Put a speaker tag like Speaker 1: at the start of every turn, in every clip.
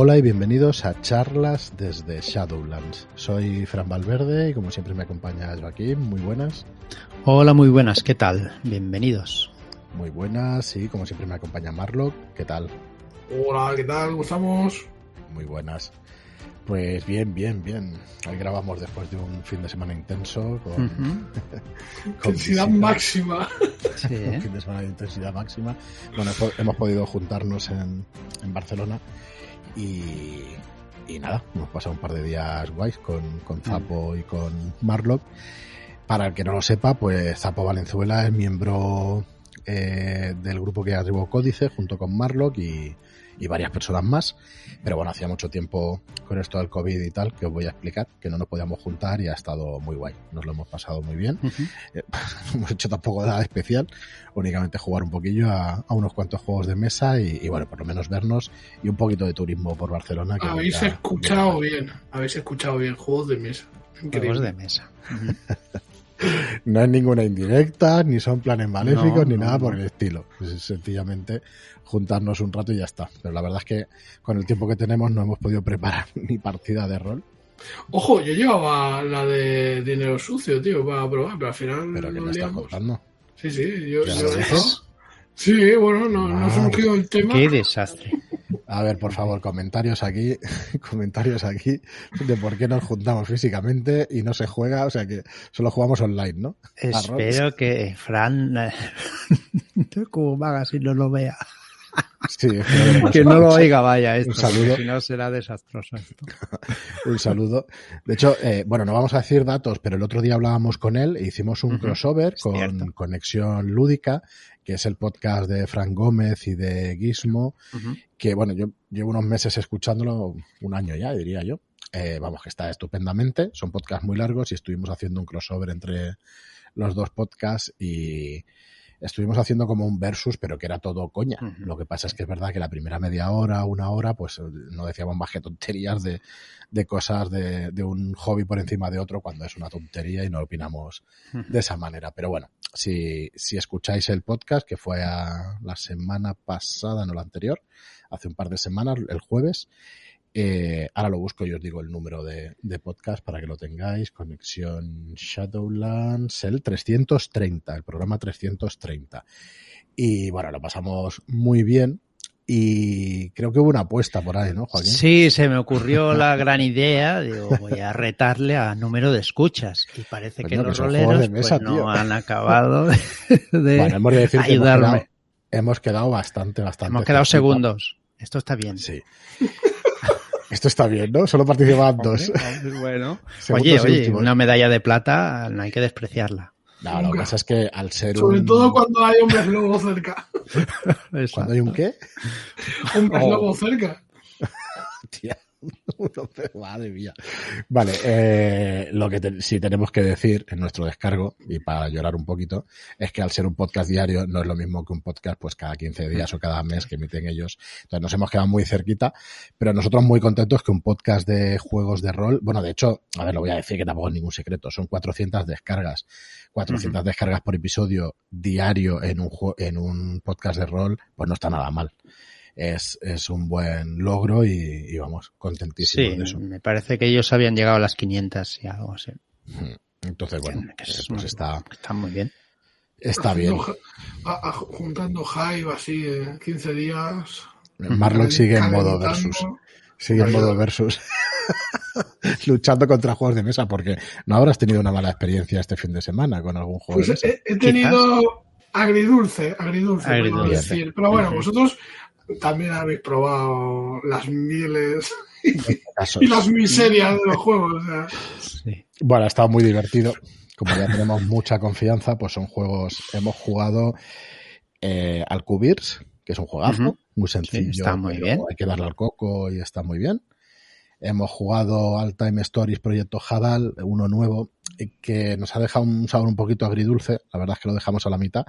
Speaker 1: Hola y bienvenidos a charlas desde Shadowlands. Soy Fran Valverde y como siempre me acompaña Joaquín. Muy buenas.
Speaker 2: Hola, muy buenas. ¿Qué tal? Bienvenidos.
Speaker 1: Muy buenas y como siempre me acompaña Marlock. ¿Qué tal?
Speaker 3: Hola, ¿qué tal? ¿Cómo estamos?
Speaker 1: Muy buenas. Pues bien, bien, bien. Hoy grabamos después de un fin de semana intenso con,
Speaker 3: uh -huh. con intensidad máxima.
Speaker 1: Sí, ¿eh? Un fin de semana de intensidad máxima. Bueno, hemos podido juntarnos en, en Barcelona y, y, nada, hemos pasado un par de días guays con, con Zapo y con Marlock. Para el que no lo sepa, pues Zapo Valenzuela es miembro eh, del grupo que arribó Códice junto con Marlock y, y varias personas más. Pero bueno, hacía mucho tiempo con esto del COVID y tal, que os voy a explicar, que no nos podíamos juntar y ha estado muy guay. Nos lo hemos pasado muy bien. Uh -huh. eh, hemos hecho tampoco nada especial, únicamente jugar un poquillo a, a unos cuantos juegos de mesa y, y, bueno, por lo menos vernos y un poquito de turismo por Barcelona. Que
Speaker 3: habéis
Speaker 1: ya,
Speaker 3: escuchado bien. bien, habéis escuchado bien, juegos de mesa.
Speaker 2: Increíble. Juegos de mesa. Uh -huh.
Speaker 1: No es ninguna indirecta, ni son planes maléficos, no, ni no, nada por el estilo. Es sencillamente juntarnos un rato y ya está. Pero la verdad es que con el tiempo que tenemos no hemos podido preparar ni partida de rol.
Speaker 3: Ojo, yo llevaba la de dinero sucio, tío, para probar, pero al final.
Speaker 1: ¿Pero que me estás contando?
Speaker 3: Sí, sí, yo. yo sí, bueno, no, no, no surgió el tema.
Speaker 2: Qué desastre.
Speaker 1: A ver, por favor, comentarios aquí, comentarios aquí de por qué nos juntamos físicamente y no se juega, o sea que solo jugamos online, ¿no?
Speaker 2: Espero que Fran, como vaga si no lo vea.
Speaker 1: Sí,
Speaker 2: que, que no lo oiga, vaya, esto,
Speaker 1: un saludo.
Speaker 2: si no será desastroso esto.
Speaker 1: un saludo. De hecho, eh, bueno, no vamos a decir datos, pero el otro día hablábamos con él e hicimos un uh -huh. crossover con Cierto. Conexión Lúdica, que es el podcast de Frank Gómez y de Gizmo, uh -huh. que bueno, yo llevo unos meses escuchándolo, un año ya, diría yo. Eh, vamos, que está estupendamente. Son podcasts muy largos y estuvimos haciendo un crossover entre los dos podcasts y estuvimos haciendo como un versus, pero que era todo coña. Uh -huh. Lo que pasa es que es verdad que la primera media hora, una hora, pues no decíamos más que tonterías de, de cosas de, de, un hobby por encima de otro cuando es una tontería y no opinamos uh -huh. de esa manera. Pero bueno, si, si escucháis el podcast, que fue a la semana pasada, no la anterior, hace un par de semanas, el jueves, eh, ahora lo busco y os digo el número de, de, podcast para que lo tengáis. Conexión Shadowlands, el 330, el programa 330. Y bueno, lo pasamos muy bien. Y creo que hubo una apuesta por ahí, ¿no, Joaquín?
Speaker 2: Sí, se me ocurrió la gran idea. Digo, voy a retarle a número de escuchas. Y parece Coño, que los roleros de mesa, pues, no han acabado de, de
Speaker 1: bueno, hemos de decir ayudarme. Que hemos, quedado, hemos quedado bastante, bastante.
Speaker 2: Hemos quedado segundos. Esto está bien.
Speaker 1: Sí. Esto está bien, ¿no? Solo participaban dos.
Speaker 2: bueno. oye, oye, últimos. una medalla de plata no hay que despreciarla.
Speaker 1: No, lo que pasa es que al ser
Speaker 3: Sobre
Speaker 1: un...
Speaker 3: todo cuando hay un pez lobo cerca.
Speaker 1: ¿Cuando hay un qué?
Speaker 3: un pez lobo oh. cerca.
Speaker 1: Tía. Madre mía. Vale, eh, lo que te, sí tenemos que decir en nuestro descargo, y para llorar un poquito, es que al ser un podcast diario no es lo mismo que un podcast pues cada 15 días o cada mes que emiten ellos. Entonces nos hemos quedado muy cerquita, pero nosotros muy contentos que un podcast de juegos de rol, bueno, de hecho, a ver, lo voy a decir que tampoco es ningún secreto, son 400 descargas. 400 uh -huh. descargas por episodio diario en un, en un podcast de rol, pues no está nada mal es, es un buen logro y, y vamos, contentísimo
Speaker 2: sí,
Speaker 1: de eso.
Speaker 2: Me parece que ellos habían llegado a las 500 y algo así.
Speaker 1: Entonces, bueno, es, pues está,
Speaker 2: está muy bien.
Speaker 1: Está bien.
Speaker 3: A, a, juntando Hive así en 15 días.
Speaker 1: Marlock sigue en modo versus. Sigue en modo versus. Luchando contra juegos de mesa, porque no habrás tenido una mala experiencia este fin de semana con algún juego
Speaker 3: pues
Speaker 1: de mesa.
Speaker 3: He, he tenido agridulce, agridulce, agridulce. decir. Pero bueno, vosotros también habéis probado las miles y, las miserias de los juegos. O sea.
Speaker 1: sí. Bueno, ha estado muy divertido. Como ya tenemos mucha confianza, pues son juegos. Hemos jugado eh, al Cubirs, que es un juegazo, uh -huh. muy sencillo.
Speaker 2: Sí, está muy bien.
Speaker 1: Hay que darle al coco y está muy bien. Hemos jugado al Time Stories Proyecto Hadal, uno nuevo, que nos ha dejado un sabor un poquito agridulce. La verdad es que lo dejamos a la mitad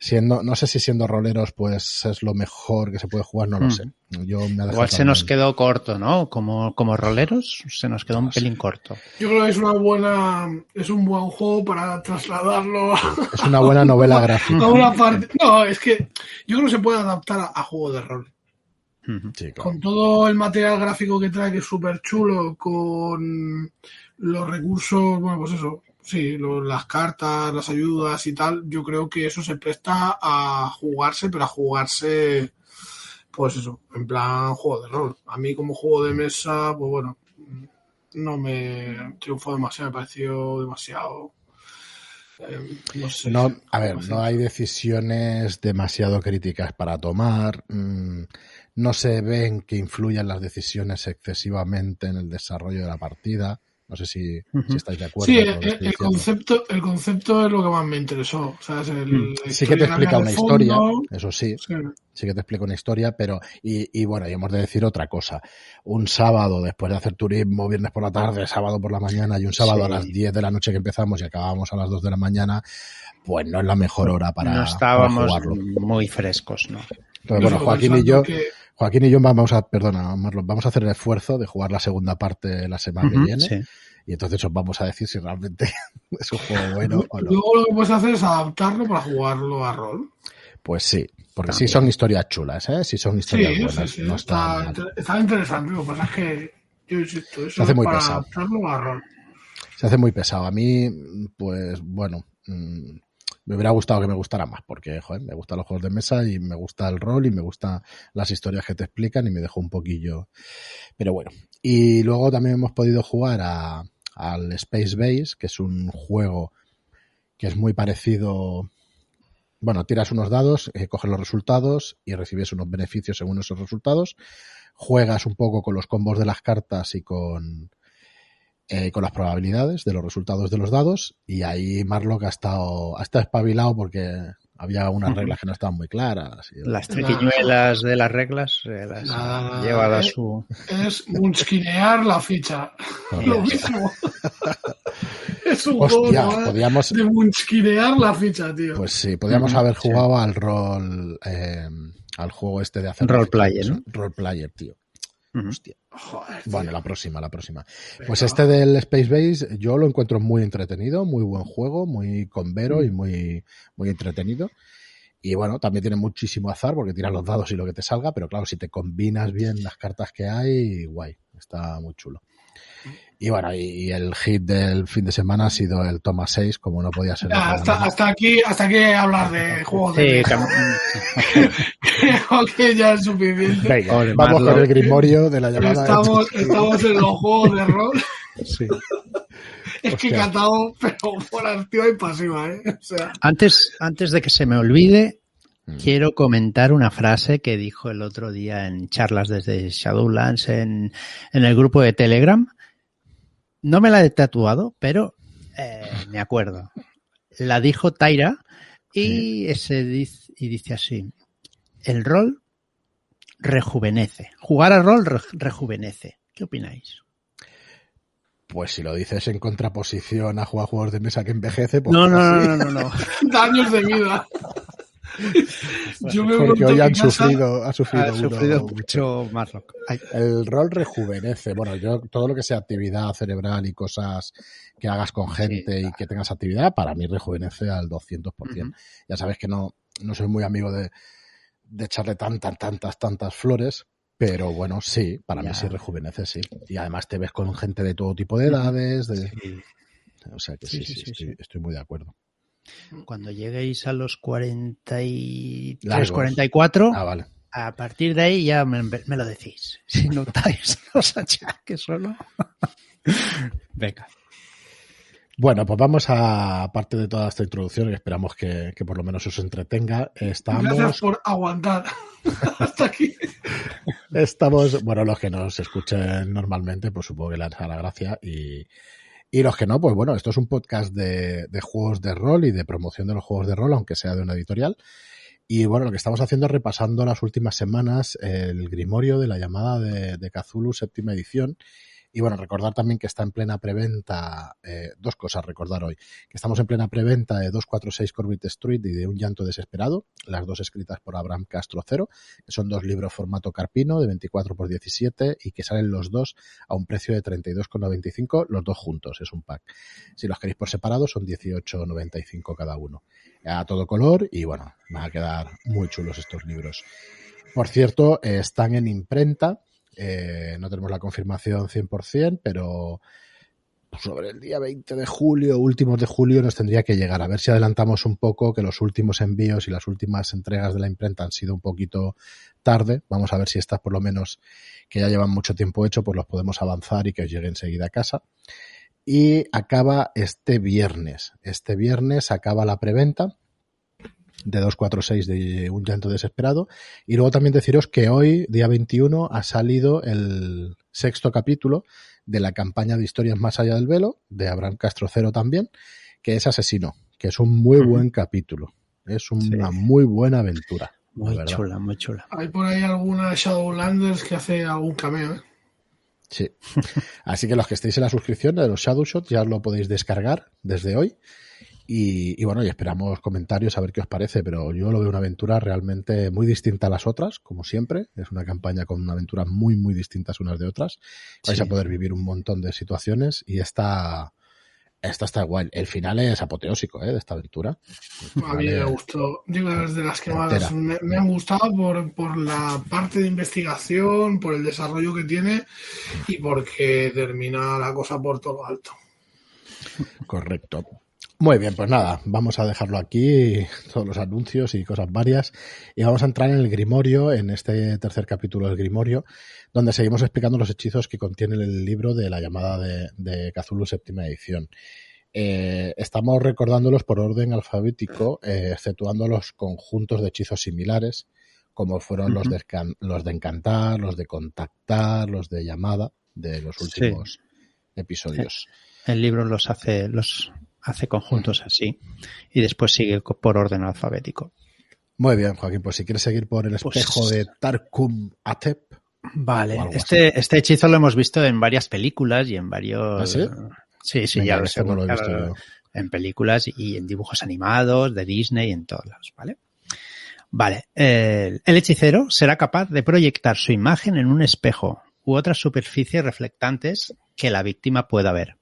Speaker 1: siendo, no sé si siendo roleros pues es lo mejor que se puede jugar, no lo mm. sé. Yo me
Speaker 2: Igual se nos quedó corto, ¿no? Como, como roleros se nos quedó un pelín corto.
Speaker 3: Yo creo que es una buena, es un buen juego para trasladarlo.
Speaker 1: Es una buena novela gráfica.
Speaker 3: A una parte. No, es que yo creo que se puede adaptar a, a juego de rol. Con todo el material gráfico que trae, que es súper chulo, con los recursos, bueno, pues eso, sí, las cartas, las ayudas y tal, yo creo que eso se presta a jugarse, pero a jugarse, pues eso, en plan juego de rol. A mí como juego de mesa, pues bueno, no me triunfó demasiado, me pareció demasiado
Speaker 1: no, a ver, no hay decisiones demasiado críticas para tomar. Mm, no se ven que influyan las decisiones excesivamente en el desarrollo de la partida. No sé si, estáis de acuerdo.
Speaker 3: Sí, el, concepto, el concepto es lo que más me interesó. Mm.
Speaker 1: sí que te explica una historia, eso sí, sí, que te explica una historia, pero, y, bueno, y hemos de decir otra cosa. Un sábado después de hacer turismo, viernes por la tarde, sábado por la mañana y un sábado a las 10 de la noche que empezamos y acabamos a las 2 de la mañana, pues no es la mejor hora para,
Speaker 2: no estábamos muy frescos, ¿no?
Speaker 1: Entonces, bueno, Joaquín y yo, Joaquín y yo vamos a, perdona, Marlon, vamos a hacer el esfuerzo de jugar la segunda parte la semana que viene. Y entonces os vamos a decir si realmente es un juego bueno o no.
Speaker 3: Luego lo que puedes hacer es adaptarlo para jugarlo a rol.
Speaker 1: Pues sí, porque sí son historias chulas, ¿eh? Sí son historias buenas.
Speaker 3: no está, está, interesante, lo que pasa es que yo insisto, eso
Speaker 1: Se hace muy
Speaker 3: para
Speaker 1: pesado.
Speaker 3: adaptarlo a rol.
Speaker 1: Se hace muy pesado. A mí, pues bueno, mm, me hubiera gustado que me gustara más, porque me gustan los juegos de mesa y me gusta el rol y me gustan las historias que te explican y me dejó un poquillo. Pero bueno. Y luego también hemos podido jugar a, al Space Base, que es un juego que es muy parecido. Bueno, tiras unos dados, eh, coges los resultados y recibes unos beneficios según esos resultados. Juegas un poco con los combos de las cartas y con, eh, con las probabilidades de los resultados de los dados y ahí Marlock ha estado, ha estado espabilado porque había unas reglas que no estaban muy claras.
Speaker 2: Las triquiñuelas de las reglas eh, las lleva a su...
Speaker 3: Es munchkinear la ficha. Lo mismo. es un Hostia, juego podíamos... de munchkinear la ficha, tío.
Speaker 1: Pues sí, podíamos haber jugado al rol... Eh, al juego este de hacer...
Speaker 2: Role player, ¿no?
Speaker 1: Role player, tío. Hostia. bueno, la próxima, la próxima. Pues este del Space Base yo lo encuentro muy entretenido, muy buen juego, muy convero y muy, muy entretenido. Y bueno, también tiene muchísimo azar porque tiras los dados y lo que te salga, pero claro, si te combinas bien las cartas que hay, guay, está muy chulo. Y bueno, y el hit del fin de semana ha sido el Toma 6, como no podía ser.
Speaker 3: hasta, hasta, aquí, hasta aquí hablar de juegos de Creo que ya es suficiente.
Speaker 1: vamos con el grimorio de la llamada.
Speaker 3: Estamos, estamos en los juegos de rol. Sí. Es que he cantado, pero por activa y pasiva, ¿eh? O sea.
Speaker 2: Antes, antes de que se me olvide, mm. quiero comentar una frase que dijo el otro día en charlas desde Shadowlands en, en el grupo de Telegram no me la he tatuado, pero eh, me acuerdo. La dijo Taira y, ese dice, y dice así, el rol rejuvenece. Jugar al rol rejuvenece. ¿Qué opináis?
Speaker 1: Pues si lo dices en contraposición a jugar juegos de mesa que envejece, pues
Speaker 2: no, no, no, no, no,
Speaker 3: Daños de vida.
Speaker 1: Yo me Porque hoy han sufrido, ha sufrido,
Speaker 2: mucho más.
Speaker 1: El rol rejuvenece. Bueno, yo todo lo que sea actividad cerebral y cosas que hagas con gente y que tengas actividad, para mí rejuvenece al 200%. Ya sabes que no, no soy muy amigo de, de echarle tantas, tantas, tantas flores, pero bueno, sí, para mí sí rejuvenece, sí. Y además te ves con gente de todo tipo de edades. De... O sea que sí, sí, estoy, muy de acuerdo.
Speaker 2: Cuando lleguéis a los 43, 44, ah, vale. a partir de ahí ya me, lo decís. Si notáis los achaques solo. Venga.
Speaker 1: Bueno, pues vamos a, aparte de toda esta introducción, y esperamos que, por lo menos os entretenga. Estamos...
Speaker 3: Gracias por aguantar hasta aquí.
Speaker 1: Estamos, bueno, los que nos escuchen normalmente, pues supongo que les hará la gracia y, y los que no, pues bueno, esto es un podcast de, juegos de rol y de promoción de los juegos de rol, aunque sea de una editorial. Y bueno, lo que estamos haciendo es repasando las últimas semanas el Grimorio de la llamada de, de Cthulhu séptima edición y bueno, recordar también que está en plena preventa, eh, dos cosas recordar hoy, que estamos en plena preventa de 246 Corbett Street y de Un llanto desesperado, las dos escritas por Abraham Castro Cero, son dos libros formato carpino de 24 por 17 y que salen los dos a un precio de 32,95, los dos juntos, es un pack. Si los queréis por separado son 18,95 cada uno. A todo color y bueno, van a quedar muy chulos estos libros. Por cierto, eh, están en imprenta. Eh, no tenemos la confirmación 100%, pero sobre el día 20 de julio, últimos de julio, nos tendría que llegar. A ver si adelantamos un poco, que los últimos envíos y las últimas entregas de la imprenta han sido un poquito tarde. Vamos a ver si estas, por lo menos, que ya llevan mucho tiempo hecho, pues los podemos avanzar y que os llegue enseguida a casa. Y acaba este viernes. Este viernes acaba la preventa de 246 de Un llanto desesperado. Y luego también deciros que hoy, día 21, ha salido el sexto capítulo de la campaña de historias más allá del velo, de Abraham Castro Cero también, que es Asesino, que es un muy buen capítulo. Es una muy buena aventura.
Speaker 2: Muy chula, muy chula.
Speaker 3: Hay por ahí alguna Shadowlanders que hace algún cameo, ¿eh?
Speaker 1: Sí. Así que los que estéis en la suscripción de los Shadowshots ya lo podéis descargar desde hoy. Y, bueno, y esperamos comentarios a ver qué os parece, pero yo lo veo una aventura realmente muy distinta a las otras, como siempre. Es una campaña con una aventura muy, muy distintas unas de otras. Vais a poder vivir un montón de situaciones y esta, esta está igual. El final es apoteósico ¿eh? de esta aventura.
Speaker 3: A mí me gustó. Digo, es de las que más me, me, han gustado por, por la parte de investigación, por el desarrollo que tiene y porque termina la cosa por todo alto.
Speaker 1: Correcto. Muy bien, pues nada, vamos a dejarlo aquí, todos los anuncios y cosas varias, y vamos a entrar en el Grimorio, en este tercer capítulo del Grimorio, donde seguimos explicando los hechizos que contiene el libro de la llamada de, de Cthulhu séptima edición. Eh, estamos recordándolos por orden alfabético, eh, exceptuando los conjuntos de hechizos similares, como fueron los, de, los de encantar, los de contactar, los de llamada, de los últimos episodios.
Speaker 2: El libro los hace, los hace conjuntos así y después sigue por orden alfabético.
Speaker 1: Muy bien, Joaquín, pues si quieres seguir por el pues espejo de Tarkum Atep.
Speaker 2: Vale, este, este hechizo lo hemos visto en varias películas y en varios...
Speaker 1: ¿Ah, sí?
Speaker 2: Sí, sí, ya lo, sé, lo he visto En películas y en dibujos animados de Disney y en todos lados, ¿vale? Vale, el, el hechicero será capaz de proyectar su imagen en un espejo u otras superficies reflectantes que la víctima pueda ver.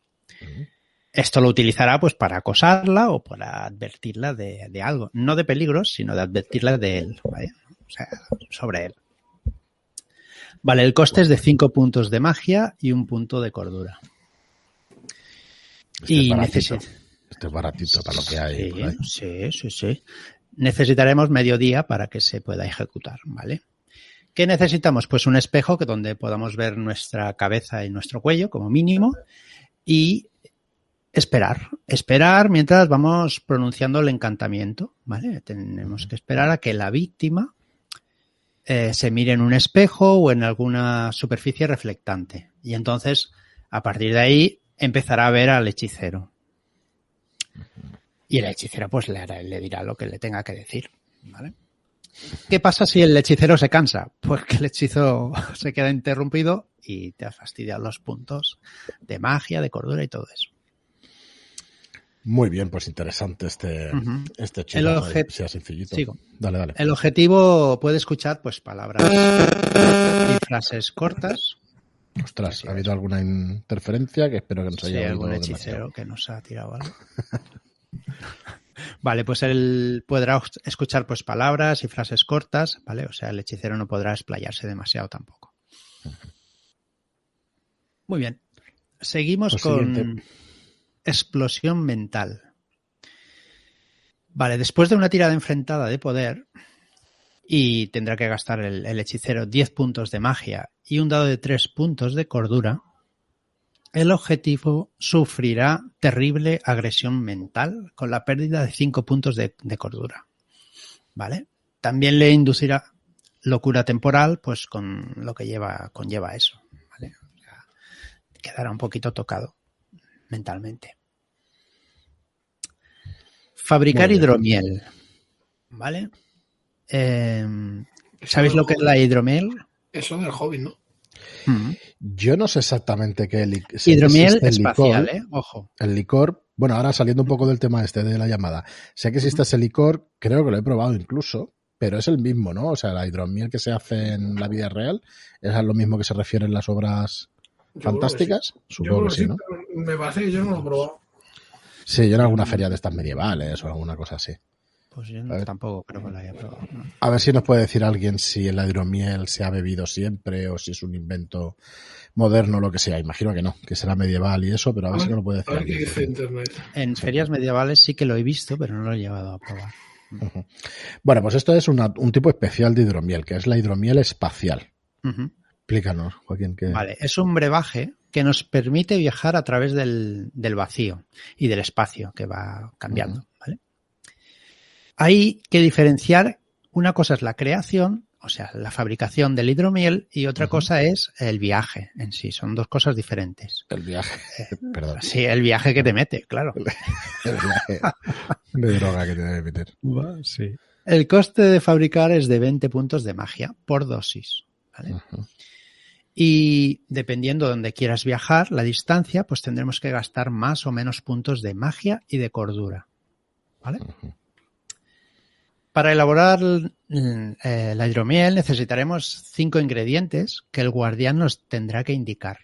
Speaker 2: Esto lo utilizará pues para acosarla o para advertirla de, de algo, no de peligros, sino de advertirla de él, ¿vale? o sea, sobre él. Vale, el coste es de 5 puntos de magia y un punto de cordura.
Speaker 1: Este y necesitamos. Este es baratito para lo que hay.
Speaker 2: Sí, sí, sí, sí. Necesitaremos medio día para que se pueda ejecutar, ¿vale? ¿Qué necesitamos? Pues un espejo que donde podamos ver nuestra cabeza y nuestro cuello como mínimo y esperar, esperar mientras vamos pronunciando el encantamiento, ¿vale? Tenemos que esperar a que la víctima eh, se mire en un espejo o en alguna superficie reflectante. Y entonces, a partir de ahí, empezará a ver al hechicero. Y el hechicero pues le, hará, le dirá lo que le tenga que decir, ¿vale? ¿Qué pasa si el hechicero se cansa? Pues que el hechizo se queda interrumpido y te has fastidiado los puntos de magia, de cordura y todo eso.
Speaker 1: Muy bien, pues interesante este, este chico, sea sencillito. Dale, dale.
Speaker 2: El objetivo puede escuchar pues palabras y frases cortas.
Speaker 1: Ostras, ¿ha habido alguna interferencia? Que espero que nos haya sí,
Speaker 2: algún hechicero que nos ha tirado algo. vale, pues él podrá escuchar pues palabras y frases cortas, ¿vale? O sea, el hechicero no podrá explayarse demasiado tampoco. Muy bien. Seguimos pues con explosión mental. Vale, después de una tirada enfrentada de poder, y tendrá que gastar el, hechicero 10 puntos de magia y un dado de 3 puntos de cordura, el objetivo sufrirá terrible agresión mental con la pérdida de 5 puntos de, cordura. ¿Vale? También le inducirá locura temporal, pues con lo que lleva, conlleva eso. ¿vale? Quedará un poquito tocado mentalmente. Fabricar hidromiel. ¿Vale? Eh, ¿Sabéis lo que es la hidromiel?
Speaker 3: Eso del hobby, ¿no?
Speaker 1: Mm. Yo no sé exactamente qué
Speaker 2: es hidromiel espacial, licor, ¿eh? Ojo.
Speaker 1: El licor, bueno, ahora saliendo un poco del tema este de la llamada, sé que existe ese licor, creo que lo he probado incluso, pero es el mismo, ¿no? O sea, la hidromiel que se hace en la vida real es a lo mismo que se refiere en las obras fantásticas.
Speaker 3: Sí. Supongo que sí, ¿no? Me parece que yo no lo he probado.
Speaker 1: Sí, yo en alguna feria de estas medievales o alguna cosa así.
Speaker 2: Pues yo tampoco creo que lo haya probado.
Speaker 1: A ver si nos puede decir alguien si el hidromiel se ha bebido siempre o si es un invento moderno o lo que sea. Imagino que no, que será medieval y eso, pero a ver, si nos lo puede decir.
Speaker 2: Alguien. En ferias medievales sí que lo he visto, pero no lo he llevado a probar.
Speaker 1: Bueno, pues esto es un tipo especial de hidromiel, que es la hidromiel espacial. Explícanos, Joaquín. ¿qué?
Speaker 2: Vale, es un brebaje que nos permite viajar a través del, vacío y del espacio que va cambiando. Hay que diferenciar, una cosa es la creación, o sea, la fabricación del hidromiel, y otra cosa es el viaje en sí. Son dos cosas diferentes.
Speaker 1: El viaje, eh, perdón.
Speaker 2: Sí, el viaje que te mete, claro.
Speaker 1: el viaje de droga que te debe meter.
Speaker 2: Sí. El coste de fabricar es de 20 puntos de magia por dosis. ¿vale? Y dependiendo de donde quieras viajar, la distancia, pues tendremos que gastar más o menos puntos de magia y de cordura. ¿Vale? Para elaborar eh, la hidromiel necesitaremos cinco ingredientes que el guardián nos tendrá que indicar.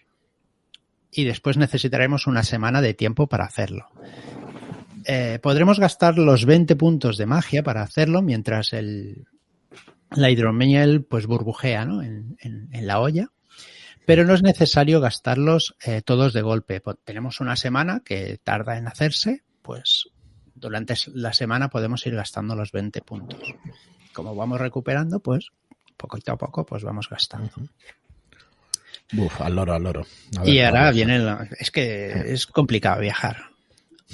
Speaker 2: Y después necesitaremos una semana de tiempo para hacerlo. Eh, podremos gastar los 20 puntos de magia para hacerlo mientras el, la hidromiel pues burbujea ¿no? en, la olla pero no es necesario gastarlos eh, todos de golpe. Tenemos una semana que tarda en hacerse, pues durante la semana podemos ir gastando los 20 puntos. Como vamos recuperando, pues poquito a poco pues vamos gastando.
Speaker 1: Uf, al loro, al loro.
Speaker 2: y ahora viene, es que es complicado viajar.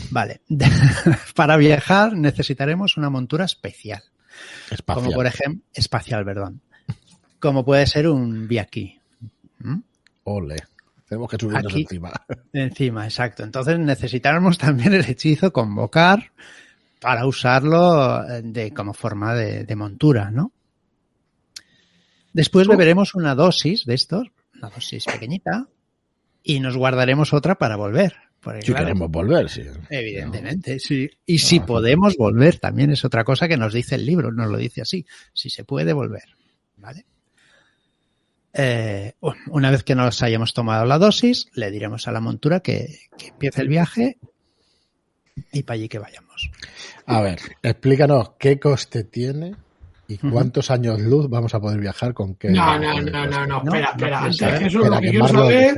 Speaker 2: Vale, para viajar necesitaremos una montura especial.
Speaker 1: Espacial.
Speaker 2: Como por ejemplo, espacial, perdón. Como puede ser un Biaki. ¿Mm?
Speaker 1: Ole. Tenemos que subirnos encima.
Speaker 2: Encima, exacto. Entonces necesitaremos también el hechizo convocar para usarlo eh, de, como forma de, montura, ¿no? Después beberemos una dosis de estos, una dosis pequeñita, y nos guardaremos otra para volver.
Speaker 1: si queremos volver, sí.
Speaker 2: Evidentemente, sí. Y si podemos volver, también es otra cosa que nos dice el libro, nos lo dice así, si se puede volver, ¿vale? Eh, una vez que nos hayamos tomado la dosis, le diremos a la montura que, empiece el viaje y para allí que vayamos.
Speaker 1: A ver, explícanos qué coste tiene y cuántos años luz vamos a poder viajar con qué.
Speaker 3: No, no, no, no, no, espera, espera. Antes eso lo que, quiero saber,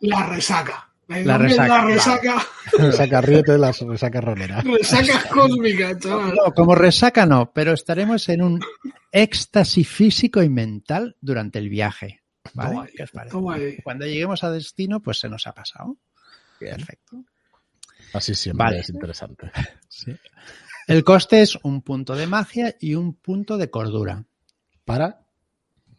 Speaker 3: la resaca.
Speaker 2: La, resaca.
Speaker 3: La resaca.
Speaker 1: resaca riete, la resaca rolera.
Speaker 3: Resaca cósmica, chaval.
Speaker 2: No, como resaca no, pero estaremos en un éxtasis físico y mental durante el viaje. ¿Vale? ¿Qué os parece? Cuando lleguemos a destino, pues se nos ha pasado. Perfecto.
Speaker 1: Así siempre es interesante.
Speaker 2: Sí. El coste es un punto de magia y un punto de cordura.
Speaker 1: ¿Para?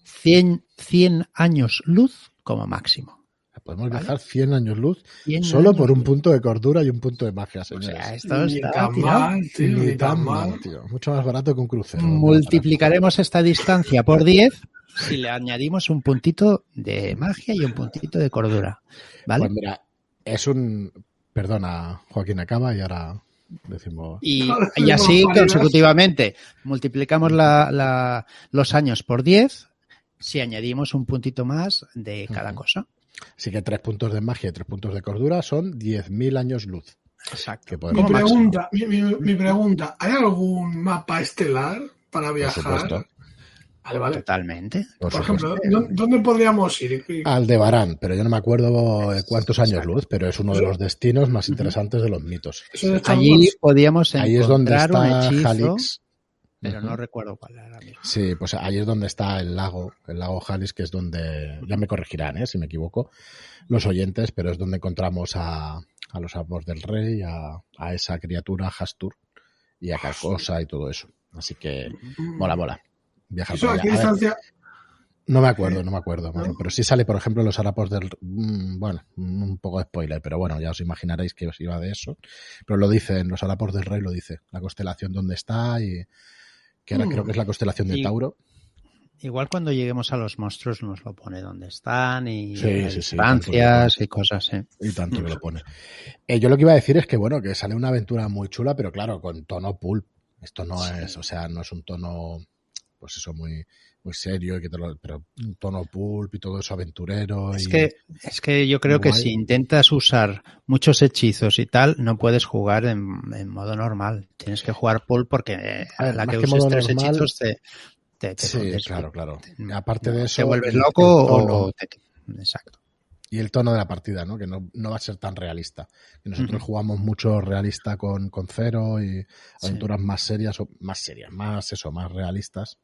Speaker 2: 100, 100 años luz como máximo.
Speaker 1: Podemos viajar 100 años luz solo por un punto de cordura y un punto de magia, señores.
Speaker 2: O sea, esto está
Speaker 3: mal, tío, tan mal.
Speaker 1: tío. Mucho más barato que un crucero.
Speaker 2: Multiplicaremos esta distancia por 10 si le añadimos un puntito de magia y un puntito de cordura. ¿Vale?
Speaker 1: Pues mira, es un... Perdona, Joaquín acaba y ahora decimos...
Speaker 2: Y, así consecutivamente multiplicamos los años por 10 si añadimos un puntito más de cada cosa.
Speaker 1: Así que tres puntos de magia y tres puntos de cordura son 10.000 años luz.
Speaker 2: Exacto.
Speaker 3: Mi pregunta, mi, pregunta, ¿hay algún mapa estelar para viajar?
Speaker 2: Vale, vale. Totalmente.
Speaker 3: Por, ejemplo, ¿dónde podríamos ir?
Speaker 1: Aldebarán, pero yo no me acuerdo cuántos años luz, pero es uno de los destinos más interesantes de los mitos.
Speaker 2: Allí podíamos encontrar
Speaker 1: Ahí es donde está Halix,
Speaker 2: pero no recuerdo cuál era.
Speaker 1: Sí, pues ahí es donde está el lago, el lago Halis, que es donde, ya me corregirán ¿eh? si me equivoco, los oyentes, pero es donde encontramos a, a los amos del rey, a, a esa criatura Hastur y a Carcosa y todo eso. Así que mola, mola. Viajar
Speaker 3: ¿Eso a qué distancia?
Speaker 1: No me acuerdo, no me acuerdo, pero sí sale, por ejemplo, los harapos del... Mm, bueno, un poco de spoiler, pero bueno, ya os imaginaréis que os iba de eso. Pero lo dice, en los harapos del rey lo dice, la constelación donde está y que ahora creo que es la constelación de Tauro.
Speaker 2: Igual cuando lleguemos a los monstruos nos lo pone donde están y sí, y cosas. ¿eh?
Speaker 1: Y tanto que lo pone. Eh, yo lo que iba a decir es que, bueno, que sale una aventura muy chula, pero claro, con tono pulp. Esto no es, o sea, no es un tono pues eso, muy, muy serio, y que te lo, pero un tono pulp y todo eso aventurero.
Speaker 2: Es
Speaker 1: y,
Speaker 2: que, es que yo creo que si intentas usar muchos hechizos y tal, no puedes jugar en, en modo normal. Tienes que jugar pool porque eh,
Speaker 1: A
Speaker 2: la que
Speaker 1: que
Speaker 2: uses tres
Speaker 1: normal-
Speaker 2: hechizos te, te, te
Speaker 1: Sí,
Speaker 2: pones-
Speaker 1: claro, claro.
Speaker 2: te-
Speaker 1: Aparte de eso,
Speaker 2: Te vuelves
Speaker 1: el-
Speaker 2: loco o te- Exacto.
Speaker 1: y el tono de la partida, ¿no? Que no, no va a ser tan realista. Y nosotros jugamos mucho realista con, con cero y
Speaker 2: Sí.
Speaker 1: aventuras más serias, o más serias, más eso, más realistas,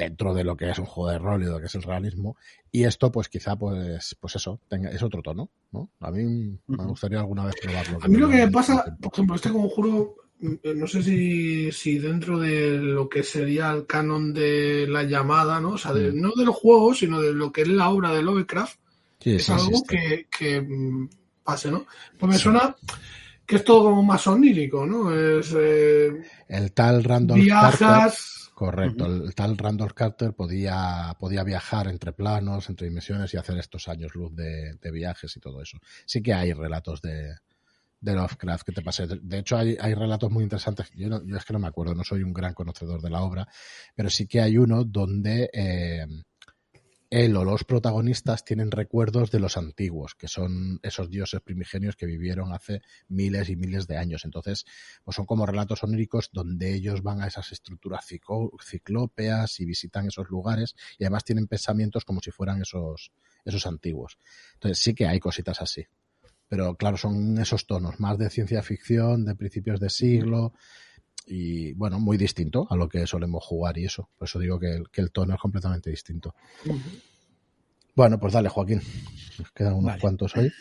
Speaker 1: dentro de lo que es un juego de rol y de lo que es el realismo. Y esto, pues quizá, pues, pues eso, tenga, es otro tono, ¿no? A mí me gustaría alguna vez probarlo.
Speaker 3: A mí lo que me pasa, por ejemplo, este conjuro, eh, no sé si, si dentro de lo que sería el canon de la llamada, ¿no? O sea, de-
Speaker 1: Mm.
Speaker 3: no del juego, sino de lo que es la obra de Lovecraft,
Speaker 1: Sí,
Speaker 3: es algo que, que mm, pase, ¿no? Pues me
Speaker 1: Sí.
Speaker 3: suena que es todo como más onírico, ¿no? Es eh,
Speaker 1: El tal Carter,
Speaker 3: viajas,
Speaker 1: correcto, el tal Randolph Carter podía, podía viajar entre planos, entre dimensiones y hacer estos años luz de, de viajes y todo eso. Sí que hay relatos de, de Lovecraft que te pasé. De, de hecho, hay, hay relatos muy interesantes. Yo, no- yo es que no me acuerdo, no soy un gran conocedor de la obra, pero sí que hay uno donde eh, él o los protagonistas tienen recuerdos de los antiguos, que son esos dioses primigenios que vivieron hace miles y miles de años. Entonces, pues son como relatos oníricos donde ellos van a esas estructuras ciclópeas y visitan esos lugares y además tienen pensamientos como si fueran esos, esos antiguos. Entonces sí que hay cositas así. Pero claro, son esos tonos más de ciencia ficción, de principios de siglo y bueno, muy distinto a lo que solemos jugar y eso. Por eso digo que el, que el tono es completamente distinto. Bueno, pues dale, Joaquín. Nos quedan unos
Speaker 2: Vale.
Speaker 1: cuantos hoy.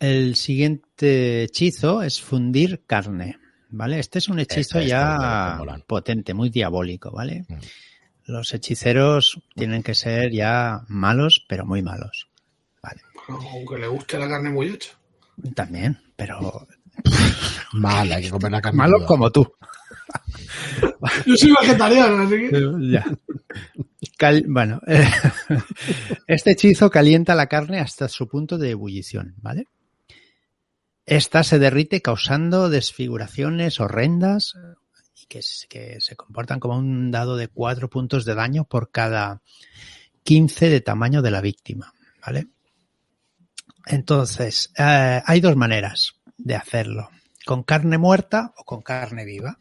Speaker 2: El siguiente hechizo es fundir carne, ¿vale? Este es un hechizo
Speaker 1: Este
Speaker 2: ya potente, muy diabólico, ¿vale?
Speaker 1: Mm.
Speaker 2: Los hechiceros tienen que ser ya malos, pero muy malos. Vale.
Speaker 3: aunque le guste la carne muy hecha.
Speaker 2: También, pero
Speaker 1: Mal, hay que comer la carne.
Speaker 2: malos
Speaker 1: cruda.
Speaker 2: como tú.
Speaker 3: Yo soy vegetariano, así que.
Speaker 2: Bueno, eh, este hechizo calienta la carne hasta su punto de ebullición, ¿vale? Esta se derrite causando desfiguraciones horrendas y que, s- que se comportan como un dado de cuatro puntos de daño por cada 15 de tamaño de la víctima, ¿vale? Entonces, eh, hay dos maneras de hacerlo. Con carne muerta o con carne viva,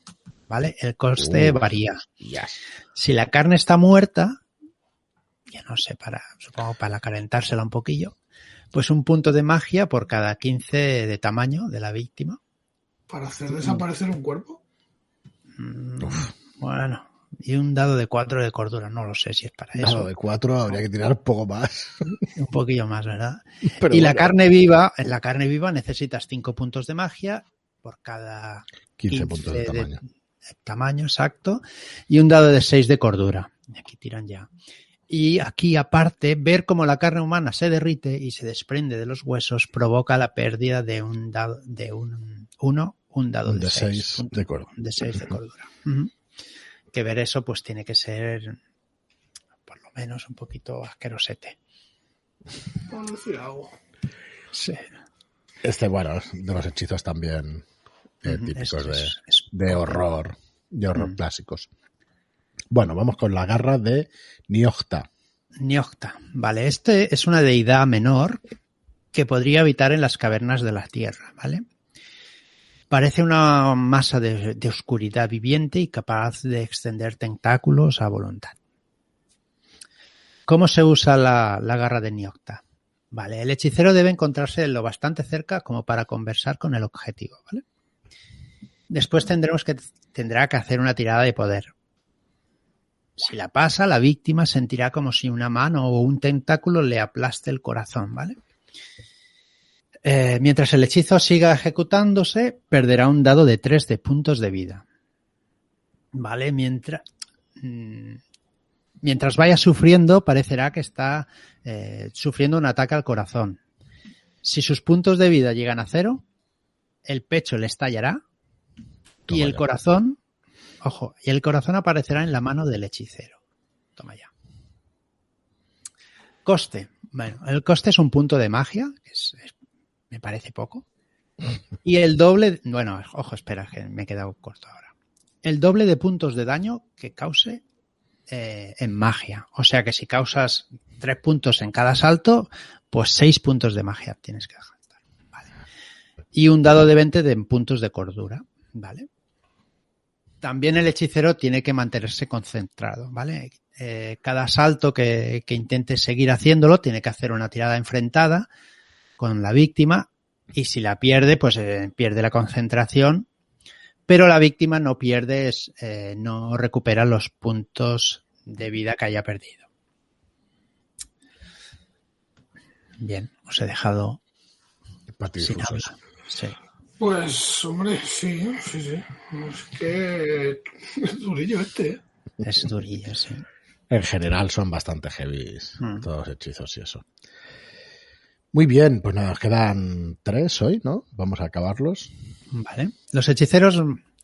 Speaker 2: ¿vale? El coste
Speaker 1: Uh.
Speaker 2: varía.
Speaker 1: Yes.
Speaker 2: Si la carne está muerta, ya no sé, para, supongo para calentársela un poquillo, pues un punto de magia por cada 15 de tamaño de la víctima.
Speaker 3: Para hacer desaparecer un cuerpo.
Speaker 2: Mm. Bueno, y un dado de 4 de cordura, no lo sé si es para eso.
Speaker 1: Dado de cuatro habría que tirar un poco más.
Speaker 2: Un poquillo más, ¿verdad?
Speaker 1: Pero
Speaker 2: y la carne viva, en la carne viva necesitas 5 puntos de magia por cada
Speaker 1: 15
Speaker 2: 15
Speaker 1: puntos de
Speaker 2: de-
Speaker 1: tamaño.
Speaker 2: Tamaño exacto y un dado de 6 de cordura. Y Aquí tiran ya. Y aquí aparte, ver cómo la carne humana se derrite y se desprende de los huesos provoca la pérdida de un dado de un uno, un dado de
Speaker 1: de
Speaker 2: 6
Speaker 1: seis de cordura.
Speaker 2: de 6 de cordura. Que ver eso pues tiene que ser por lo menos un poquito asquerosete. Sí.
Speaker 1: Este, bueno, de los hechizos también eh, típicos de,
Speaker 2: es- es
Speaker 1: de horror, de horror
Speaker 2: Mm.
Speaker 1: clásicos. Bueno, vamos con la garra de Niocta.
Speaker 2: Niocta. Vale, este es una deidad menor que podría habitar en las cavernas de la Tierra, ¿vale? Parece una masa de, de oscuridad viviente y capaz de extender tentáculos a voluntad. ¿Cómo se usa la, la garra de Niocta? Vale, el hechicero debe encontrarse lo bastante cerca como para conversar con el objetivo, ¿vale? Después tendremos que, tendrá que hacer una tirada de poder. Si la pasa, la víctima sentirá como si una mano o un tentáculo le aplaste el corazón, ¿vale? Eh, mientras el hechizo siga ejecutándose, perderá un dado de 3 de puntos de vida. ¿Vale? Mientras, mm, mientras vaya sufriendo, parecerá que está eh, sufriendo un ataque al corazón. Si sus puntos de vida llegan a cero, el pecho le estallará y el
Speaker 1: ya.
Speaker 2: corazón, ojo, y el corazón aparecerá en la mano del hechicero. Toma ya. Coste. Bueno, el coste es un punto de magia, que es- es- me parece poco. Y el doble, bueno, ojo, espera, que me he quedado corto ahora. El doble de puntos de daño que cause eh, en magia. O sea que si causas tres puntos en cada salto, pues seis puntos de magia tienes que. Vale. Y un dado de 20 de puntos de cordura. ¿Vale? También el hechicero tiene que mantenerse concentrado, ¿vale? Eh, cada salto que, que intente seguir haciéndolo tiene que hacer una tirada enfrentada con la víctima y si la pierde, pues eh, pierde la concentración, pero la víctima no pierde, eh, no recupera los puntos de vida que haya perdido. Bien, os he dejado sin hablar. Sí.
Speaker 3: Pues, hombre, sí, sí, sí. Es que es durillo este. ¿eh?
Speaker 2: Es durillo, sí.
Speaker 1: En general son bastante heavy mm. todos los hechizos y eso. Muy bien, pues nada, nos quedan tres hoy, ¿no? Vamos a acabarlos.
Speaker 2: Vale. Los hechiceros,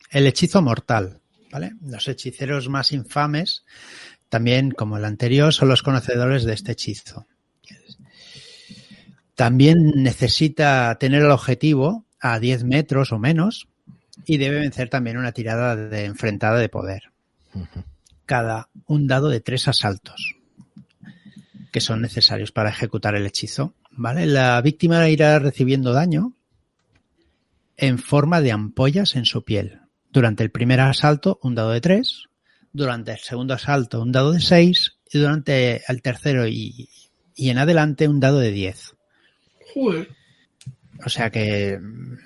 Speaker 2: el hechizo mortal, ¿vale? Los hechiceros más infames, también como el anterior, son los conocedores de este hechizo. También necesita tener el objetivo a 10 metros o menos y debe vencer también una tirada de enfrentada de poder. Cada un dado de tres asaltos que son necesarios para ejecutar el hechizo. ¿Vale? La víctima irá recibiendo daño en forma de ampollas en su piel. Durante el primer asalto, un dado de tres. Durante el segundo asalto, un dado de seis. Y durante el tercero y, en adelante, un dado de diez. O sea que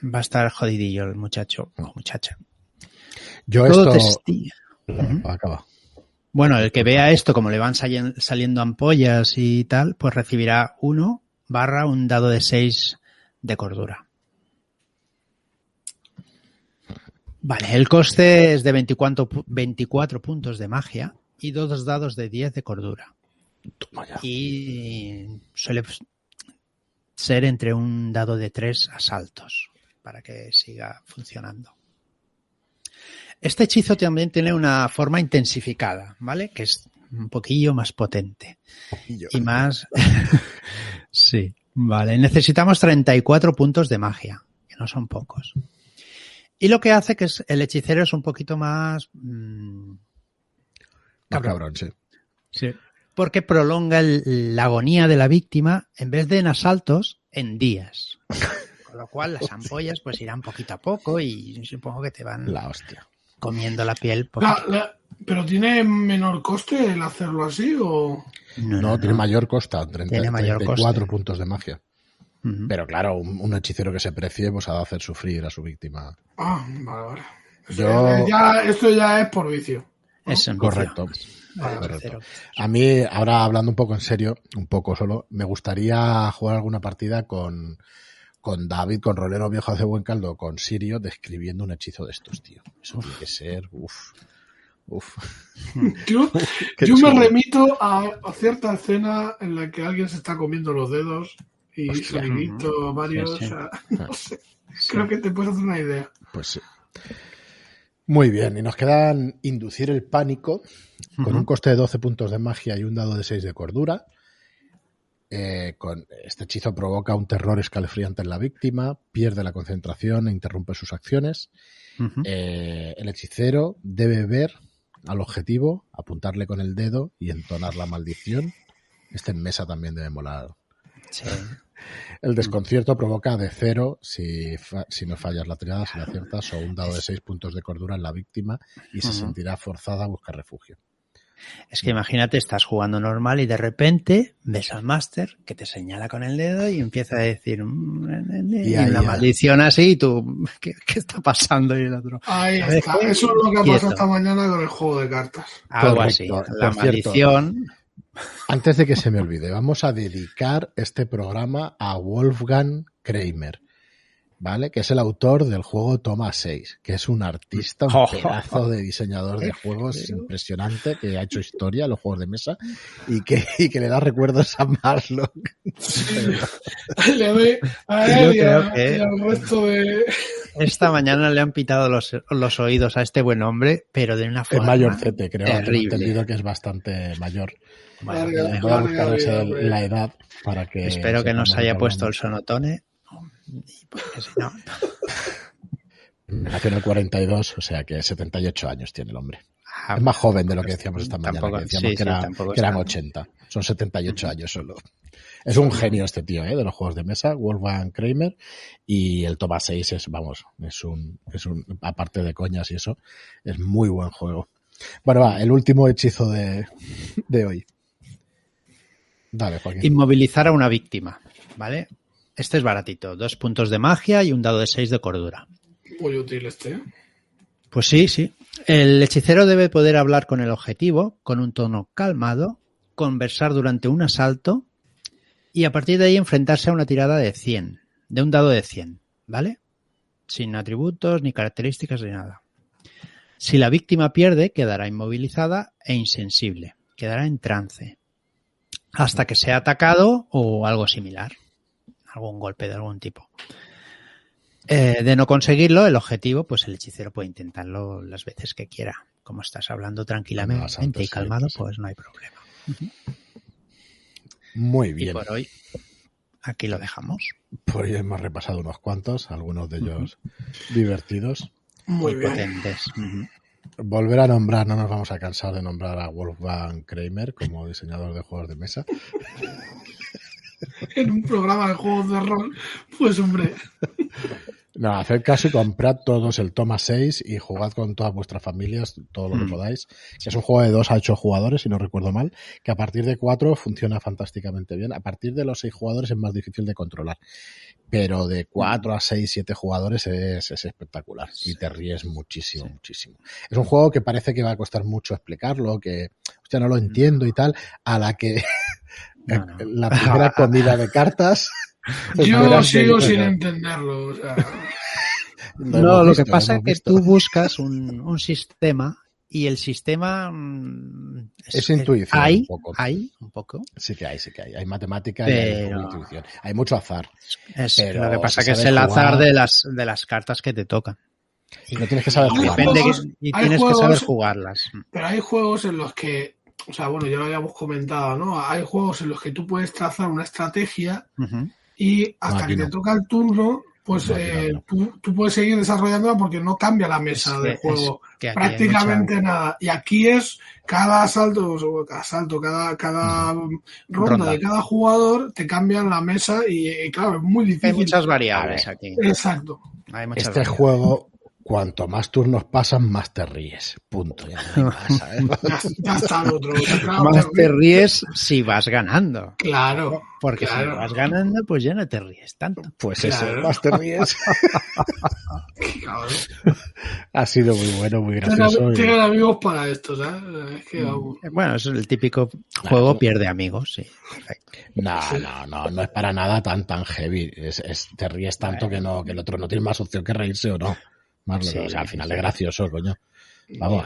Speaker 2: va a estar jodidillo el muchacho o muchacha.
Speaker 1: Yo esto... Acaba.
Speaker 2: Bueno, el que vea esto, como le van saliendo ampollas y tal, pues recibirá uno barra un dado de 6 de cordura. Vale, el coste es de 24, 24 puntos de magia y dos dados de 10 de cordura. Y suele ser entre un dado de 3 asaltos para que siga funcionando. Este hechizo también tiene una forma intensificada, ¿vale? Que es un poquillo más potente. Y más... sí, vale. Necesitamos 34 puntos de magia, que no son pocos. Y lo que hace que es, el hechicero es un poquito más...
Speaker 1: Mmm, cabrón. sí.
Speaker 2: Sí. Porque prolonga la agonía de la víctima en vez de en asaltos, en días. Con lo cual las ampollas pues irán poquito a poco y supongo que te van...
Speaker 1: La hostia
Speaker 2: comiendo la piel.
Speaker 3: ¿Pero tiene menor coste el hacerlo así o...?
Speaker 1: No, tiene mayor coste, 30, tiene mayor 34 puntos de magia. Pero claro, un, hechicero que se precie pues ha de hacer sufrir a su víctima.
Speaker 3: Ah, vale, vale. Yo... Ya, esto ya es por vicio.
Speaker 1: Es correcto. A mí, ahora hablando un poco en serio, un poco solo, me gustaría jugar alguna partida con, con David, con Rolero Viejo hace buen caldo, con Sirio, describiendo un hechizo de estos, tío. Eso tiene que ser, uff. Uf.
Speaker 3: Yo, me remito a, cierta escena en la que alguien se está comiendo los dedos y se visto varios. no sé. Creo que te puedes hacer una idea.
Speaker 1: Pues sí. Muy bien, y nos quedan inducir el pánico con un coste de 12 puntos de magia y un dado de 6 de cordura. Eh, con este hechizo provoca un terror escalofriante en la víctima, pierde la concentración e interrumpe sus acciones. Eh, el hechicero debe ver al objetivo, apuntarle con el dedo y entonar la maldición. Este en mesa también debe molar. El desconcierto provoca de cero si, si no fallas la tirada, si la aciertas, o un dado de seis puntos de cordura en la víctima y se sentirá forzada a buscar refugio.
Speaker 2: Es que imagínate, estás jugando normal y de repente ves al máster que te señala con el dedo y empieza a decir mm, y, la maldición así y tú, ¿qué, está pasando? Y el otro,
Speaker 3: Ahí está. Eso es lo que ha pasado esta mañana con el juego de cartas.
Speaker 2: Algo así. La maldición.
Speaker 1: Antes de que se me olvide, vamos a dedicar este programa a Wolfgang Kramer. ¿Vale? Que es el autor del juego Toma 6, que es un artista, un oh. pedazo de diseñador de juegos impresionante, que ha hecho historia en los juegos de mesa y que, y que le da recuerdos a Marlock.
Speaker 3: le a él y, al resto de...
Speaker 2: Esta mañana le han pitado los, los, oídos a este buen hombre, pero de una forma
Speaker 1: Es mayorcete, creo. Terrible. entendido que es bastante mayor. voy a buscar la edad para que...
Speaker 2: Espero que no se haya puesto el sonotone porque si
Speaker 1: Nació en el 42, o sea que 78 años tiene el hombre. es más joven de lo que decíamos esta mañana, que decíamos que, eran 80. Son 78 años solo. Es un genio este tío, ¿eh? De los juegos de mesa, Wolfgang Kramer. Y el Toma 6 es, vamos, es un, es un, aparte de coñas y eso, es muy buen juego. Bueno, va, el último hechizo de, de hoy.
Speaker 2: Dale, Joaquín. Inmovilizar a una víctima, ¿vale? Este es baratito, dos puntos de magia y un dado de seis de cordura.
Speaker 3: Muy útil este.
Speaker 2: Pues sí, sí. El hechicero debe poder hablar con el objetivo con un tono calmado, conversar durante un asalto y a partir de ahí enfrentarse a una tirada de 100, de un dado de 100, ¿vale? Sin atributos ni características ni nada. Si la víctima pierde, quedará inmovilizada e insensible, quedará en trance, hasta que sea atacado o algo similar, algún golpe de algún tipo. Eh, de no conseguirlo, el objetivo, pues el hechicero puede intentarlo las veces que quiera. Como estás hablando tranquilamente y calmado, pues no hay problema.
Speaker 1: Muy bien.
Speaker 2: Y por hoy, aquí lo dejamos.
Speaker 1: Por hoy hemos repasado unos cuantos, algunos de ellos divertidos.
Speaker 3: Muy bien.
Speaker 1: Volver a nombrar, no nos vamos a cansar de nombrar a Wolfgang Kramer como diseñador de juegos de mesa.
Speaker 3: en un programa de juegos de rol, pues hombre.
Speaker 1: No, hacer caso y comprad todos el Toma 6 y jugad con todas vuestras familias, todo lo que mm. podáis. es un juego de 2 a 8 jugadores, si no recuerdo mal, que a partir de 4 funciona fantásticamente bien. A partir de los 6 jugadores es más difícil de controlar. Pero de 4 a 6, 7 jugadores es, espectacular y te ríes muchísimo, muchísimo. Es un juego que parece que va a costar mucho explicarlo, que, hostia, no lo entiendo y tal, a la que la primera comida de cartas
Speaker 3: Yo sigo sin entenderlo.
Speaker 2: no, lo que pasa es que tú buscas un, un, sistema y el sistema
Speaker 1: mm, es, intuición.
Speaker 2: Hay, un poco. hay un poco.
Speaker 1: Sí que hay, sí que hay. Hay matemática y hay intuición. Hay mucho azar.
Speaker 2: pero lo que pasa es que es el azar de las, de las cartas que te tocan.
Speaker 1: Y no tienes que saber jugar.
Speaker 2: y tienes que saber jugarlas.
Speaker 3: Pero hay juegos en los que, o sea, bueno, ya lo habíamos comentado, ¿no? Hay juegos en los que tú puedes trazar una estrategia y hasta que te toca el turno, pues eh, tú, puedes seguir desarrollándola porque no cambia la mesa del juego. Prácticamente nada. Y aquí es cada asalto, cada asalto, cada, cada ronda, de cada jugador te cambian la mesa y, claro, es muy difícil.
Speaker 2: Hay muchas variables aquí.
Speaker 3: Exacto.
Speaker 1: este juego cuanto más turnos pasan, más te ríes. Punto. Ya,
Speaker 3: ¿eh? está el otro.
Speaker 2: más te ríes si vas ganando.
Speaker 3: Claro.
Speaker 2: Porque si vas ganando, pues ya no te ríes tanto.
Speaker 1: Pues eso, más te ríes. ha sido muy bueno, muy gracioso.
Speaker 3: Tienen, amigos para esto, ¿sabes?
Speaker 2: Mm. Bueno, es el típico juego pierde amigos, sí.
Speaker 1: No, no, no, no es para nada tan tan heavy. Es, te ríes tanto que no, que el otro no tiene más opción que reírse o no o sea, al final es gracioso, coño. Vamos.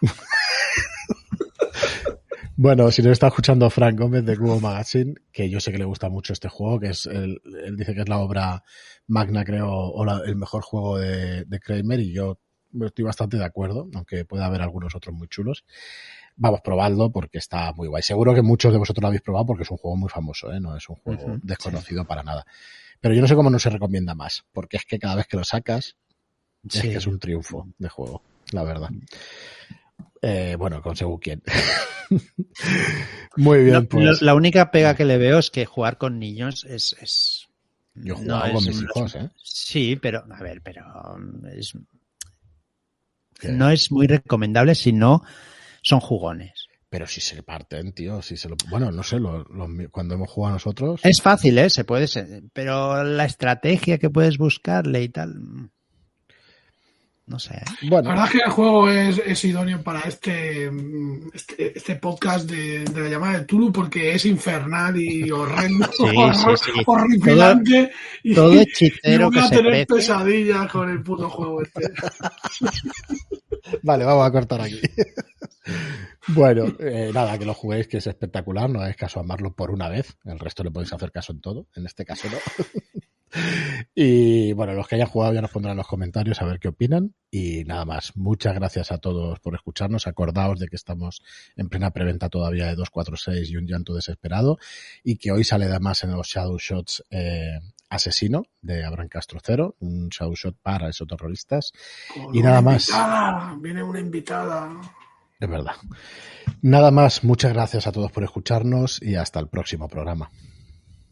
Speaker 1: bueno, si nos está escuchando Frank Gómez de Cubo Magazine, que yo sé que le gusta mucho este juego, que es él dice que es la obra magna, creo, o el mejor juego de, de Kramer, y yo estoy bastante de acuerdo, aunque pueda haber algunos otros muy chulos. Vamos, probadlo porque está muy guay. Seguro que muchos de vosotros lo habéis probado porque es un juego muy famoso, ¿eh? no es un juego desconocido para nada. Pero yo no sé cómo no se recomienda más, porque es que cada vez que lo sacas, es que es un triunfo de juego, la verdad. Eh, bueno, con según quién. Muy bien. pues.
Speaker 2: La única pega que le veo es que jugar con niños es. es
Speaker 1: Yo juego no con mis hijos, ¿eh?
Speaker 2: Sí, pero, a ver, pero. Es, no es muy recomendable si no son jugones.
Speaker 1: Pero si se parten, tío, si se lo, bueno, no sé, lo, cuando hemos jugado nosotros.
Speaker 2: Es fácil, ¿eh? Se puede ser, pero la estrategia que puedes buscarle y tal. No sé.
Speaker 3: ¿eh? Bueno. La verdad es que el juego es, idóneo para este, este, este podcast de, la llamada de Tulu porque es infernal y horrendo, sí, horripilante.
Speaker 2: Todo, y, hechicero
Speaker 3: voy a tener pesadillas con el puto juego este.
Speaker 1: vale, vamos a cortar aquí. bueno, eh, nada, que lo juguéis, que es espectacular. No hagáis caso a Marlo por una vez. El resto le podéis hacer caso en todo. En este caso no. Y bueno, los que hayan jugado ya nos pondrán en los comentarios a ver qué opinan. Y nada más, muchas gracias a todos por escucharnos. Acordaos de que estamos en plena preventa todavía de 246 y un llanto desesperado. Y que hoy sale además en los Shadow Shots eh, Asesino de Abraham Castro Cero, un Shadow Shot para esos terroristas. y nada más.
Speaker 3: Viene una invitada.
Speaker 1: Es verdad. Nada más, muchas gracias a todos por escucharnos y hasta el próximo programa.